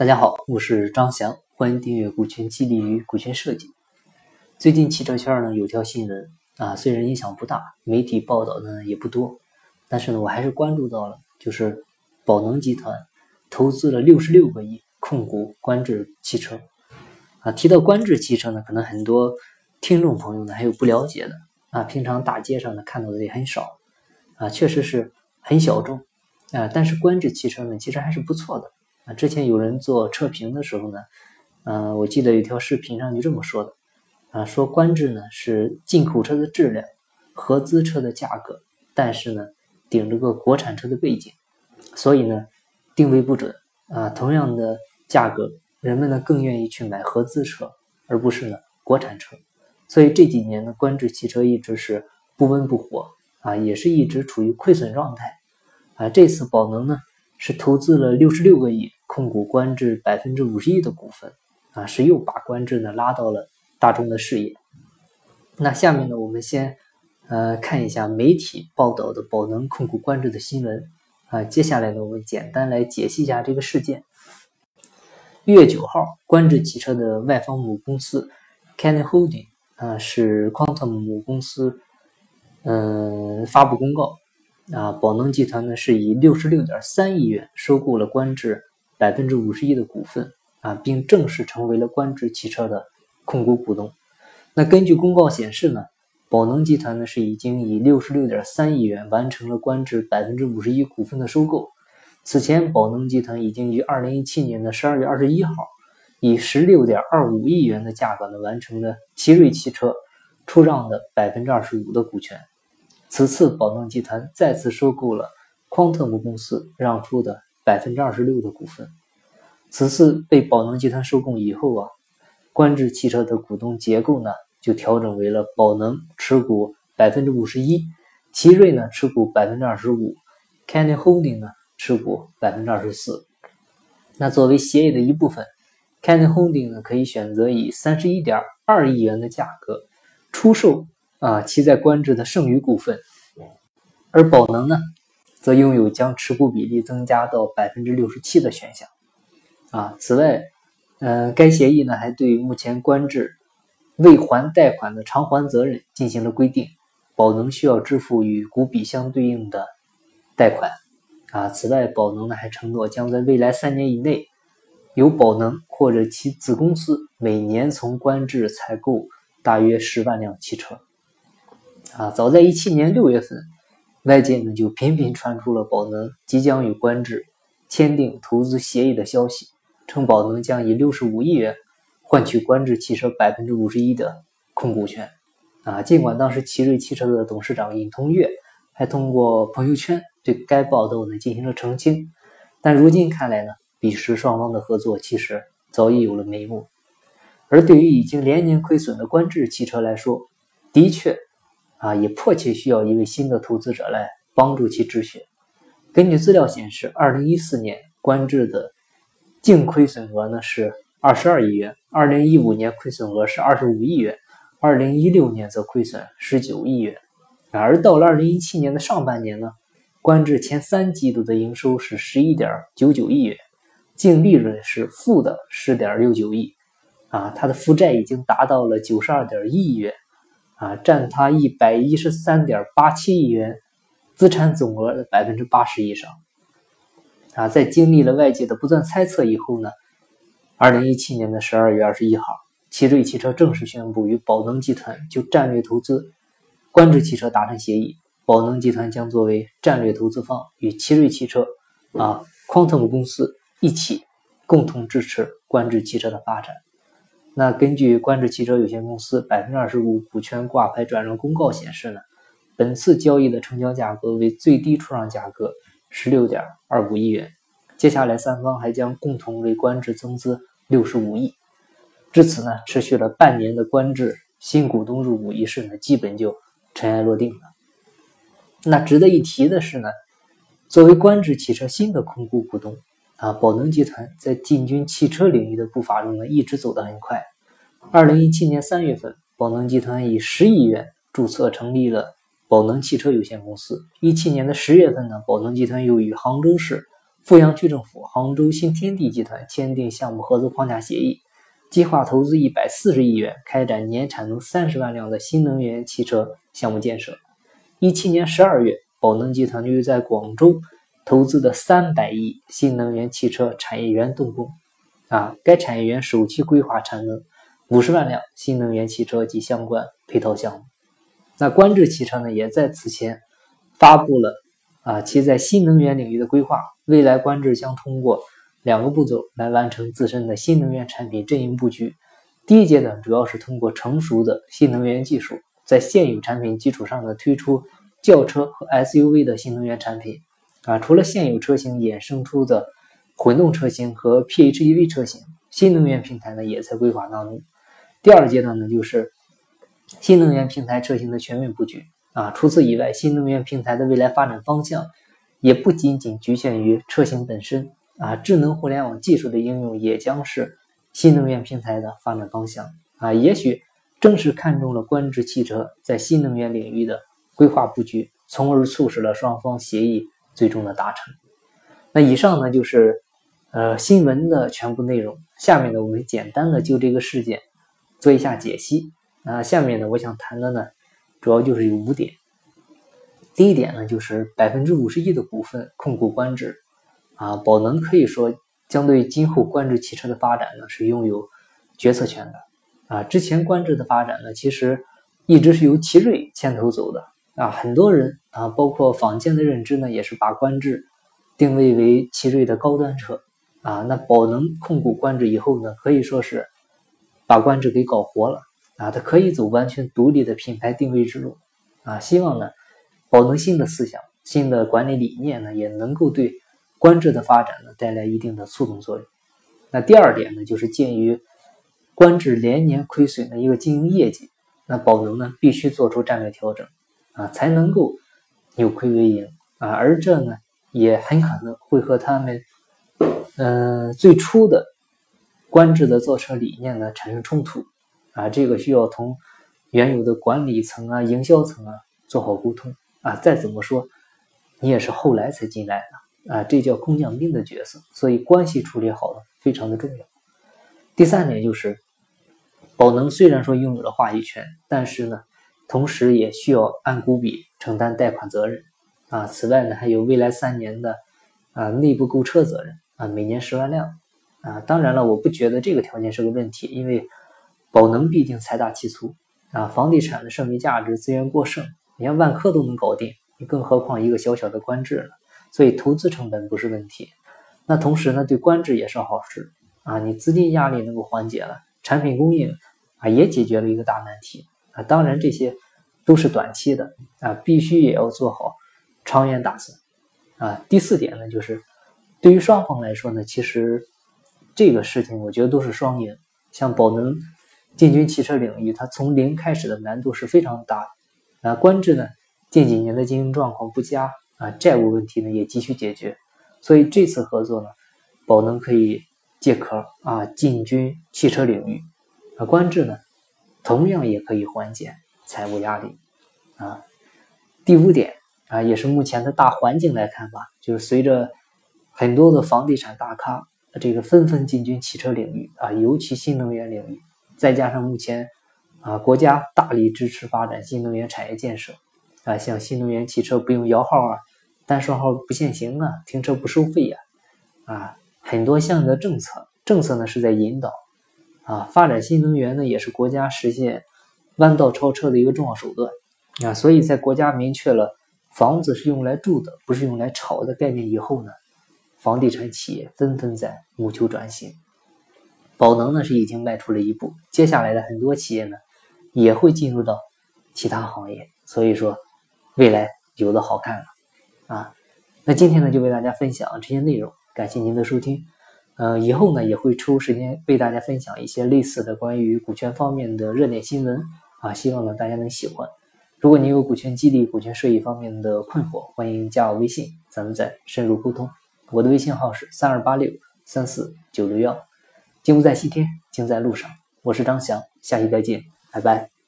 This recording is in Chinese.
大家好，我是张翔，欢迎订阅股权激励与股权设计。最近汽车圈呢有条新闻啊，虽然影响不大，媒体报道呢也不多，但是呢我还是关注到了，就是宝能集团投资了六十六个亿控股观致汽车啊。提到观致汽车呢，可能很多听众朋友呢还有不了解的啊，平常大街上呢看到的也很少啊，确实是很小众。啊，但是观致汽车呢，其实还是不错的之前有人做测评的时候呢，嗯，我记得有条视频上就这么说的啊，说观致呢是进口车的质量，合资车的价格，但是呢顶着个国产车的背景，所以呢定位不准啊。同样的价格，人们呢更愿意去买合资车，而不是呢国产车。所以这几年呢，观致汽车一直是不温不火啊，也是一直处于亏损状态。啊，这次宝能呢是投资了六十六个亿控股观致百分之五十一的股份，啊，是又把观致呢拉到了大众的视野。那下面呢，我们先呃看一下媒体报道的宝能控股观致的新闻。啊，接下来呢，我们简单来解析一下这个事件。一月九号，观致汽车的外方母公司 Canon Holding 啊，是 Quantum 母公司嗯发布公告。啊，宝能集团呢是以六十六点三亿元收购了观致百分之五十一的股份啊，并正式成为了观致汽车的控股股东。那根据公告显示呢，宝能集团呢是已经以六十六点三亿元完成了观致百分之五十一股份的收购。此前，宝能集团已经于二零一七年的十二月二十一号，以十六点二五亿元的价格呢完成了奇瑞汽车出让的百分之二十五的股权。此次宝能集团再次收购了匡特姆公司让出的百分之二十六的股份。此次被宝能集团收购以后啊，观致汽车的股东结构呢就调整为了宝能持股百分之五十一，奇瑞呢持股百分之二十五，Canny Holding 呢持股百分之二十四。那作为协议的一部分，Canny Holding 呢可以选择以三十一点二亿元的价格出售。啊，其在官制的剩余股份，而宝能呢，则拥有将持股比例增加到百分之六十七的选项。啊，此外，嗯，该协议呢还对目前官制未还贷款的偿还责任进行了规定，宝能需要支付与股比相对应的贷款。啊，此外，宝能呢还承诺将在未来三年以内，由宝能或者其子公司每年从官制采购大约十万辆汽车。啊，早在一七年六月份，外界呢就频频传出了宝能即将与观致签订投资协议的消息，称宝能将以六十五亿元换取观致汽车百分之五十一的控股权。啊，尽管当时奇瑞汽车的董事长尹同跃还通过朋友圈对该报道呢进行了澄清，但如今看来呢，彼时双方的合作其实早已有了眉目。而对于已经连年亏损的观致汽车来说，的确。啊，也迫切需要一位新的投资者来帮助其止血。根据资料显示，二零一四年观致的净亏损额呢是二十二亿元，二零一五年亏损额是二十五亿元，二零一六年则亏损十九亿元。而到了二零一七年的上半年呢，观致前三季度的营收是十一点九九亿元，净利润是负的十点六九亿，啊，它的负债已经达到了九十二点一亿元。啊，占它一百一十三点八七亿元资产总额的百分之八十以上。啊，在经历了外界的不断猜测以后呢，二零一七年的十二月二十一号，奇瑞汽车正式宣布与宝能集团就战略投资观致汽车达成协议，宝能集团将作为战略投资方，与奇瑞汽车、啊，Quantum 公司一起共同支持观致汽车的发展。那根据观致汽车有限公司百分之二十五股权挂牌转让公告显示呢，本次交易的成交价格为最低出让价格十六点二五亿元。接下来三方还将共同为观致增资六十五亿。至此呢，持续了半年的观致新股东入股仪式呢，基本就尘埃落定了。那值得一提的是呢，作为观致汽车新的控股股东。啊，宝能集团在进军汽车领域的步伐中呢，一直走得很快。二零一七年三月份，宝能集团以十亿元注册成立了宝能汽车有限公司。一七年的十月份呢，宝能集团又与杭州市富阳区政府、杭州新天地集团签订项目合作框架协议，计划投资一百四十亿元，开展年产能三十万辆的新能源汽车项目建设。一七年十二月，宝能集团又在广州投资的三百亿新能源汽车产业园动工。啊，该产业园首期规划产能五十万辆新能源汽车及相关配套项目。那观致汽车呢，也在此前发布了啊，其在新能源领域的规划。未来观致将通过两个步骤来完成自身的新能源产品阵营布局。第一阶段主要是通过成熟的新能源技术，在现有产品基础上呢，推出轿车和 SUV 的新能源产品。啊，除了现有车型衍生出的。混动车型和 PHEV 车型，新能源平台呢也在规划当中。第二阶段呢就是新能源平台车型的全面布局啊。除此以外，新能源平台的未来发展方向也不仅仅局限于车型本身啊，智能互联网技术的应用也将是新能源平台的发展方向啊。也许正是看中了观致汽车在新能源领域的规划布局，从而促使了双方协议最终的达成。那以上呢就是。呃，新闻的全部内容，下面呢，我们简单的就这个事件做一下解析。那下面呢，我想谈的呢，主要就是有五点。第一点呢，就是百分之五十一的股份控股观致，啊，宝能可以说将对今后观致汽车的发展呢是拥有决策权的。啊，之前观致的发展呢，其实一直是由奇瑞牵头走的。啊，很多人啊，包括坊间的认知呢，也是把观致定位为奇瑞的高端车。啊，那宝能控股观致以后呢，可以说是把观致给搞活了啊！它可以走完全独立的品牌定位之路啊！希望呢，宝能新的思想、新的管理理念呢，也能够对观致的发展呢带来一定的促动作用。那第二点呢，就是鉴于观致连年亏损的一个经营业绩，那宝能呢必须做出战略调整啊，才能够扭亏为盈啊！而这呢，也很可能会和他们。嗯，最初的官制的造车理念呢产生冲突啊，这个需要同原有的管理层啊、营销层啊做好沟通啊。再怎么说，你也是后来才进来的啊，这叫工匠兵的角色，所以关系处理好了非常的重要。第三点就是，宝能虽然说拥有了话语权，但是呢，同时也需要按股比承担贷款责任啊。此外呢，还有未来三年的啊内部购车责任。啊，每年十万辆，啊，当然了，我不觉得这个条件是个问题，因为宝能毕竟财大气粗，啊，房地产的剩余价值资源过剩，连万科都能搞定，你更何况一个小小的观致了，所以投资成本不是问题。那同时呢，对观致也是好事，啊，你资金压力能够缓解了，产品供应啊也解决了一个大难题，啊，当然这些都是短期的，啊，必须也要做好长远打算，啊，第四点呢就是。对于双方来说呢，其实这个事情我觉得都是双赢。像宝能进军汽车领域，它从零开始的难度是非常大的。啊，观致呢近几年的经营状况不佳啊，债务问题呢也急需解决。所以这次合作呢，宝能可以借壳啊进军汽车领域，啊，观致呢同样也可以缓解财务压力啊。第五点啊，也是目前的大环境来看吧，就是随着很多的房地产大咖，这个纷纷进军汽车领域啊，尤其新能源领域。再加上目前啊，国家大力支持发展新能源产业建设啊，像新能源汽车不用摇号啊，单双号不限行啊，停车不收费呀，啊，很多项的政策，政策呢是在引导啊，发展新能源呢也是国家实现弯道超车的一个重要手段啊。所以在国家明确了房子是用来住的，不是用来炒的概念以后呢。房地产企业纷纷在谋求转型，宝能呢是已经迈出了一步，接下来的很多企业呢也会进入到其他行业，所以说未来有的好看了啊。那今天呢就为大家分享这些内容，感谢您的收听。呃，以后呢也会抽时间为大家分享一些类似的关于股权方面的热点新闻啊，希望呢大家能喜欢。如果您有股权激励、股权收益方面的困惑，欢迎加我微信，咱们再深入沟通。我的微信号是三二八六三四九六幺，金不在西天，金在路上。我是张翔，下期再见，拜拜。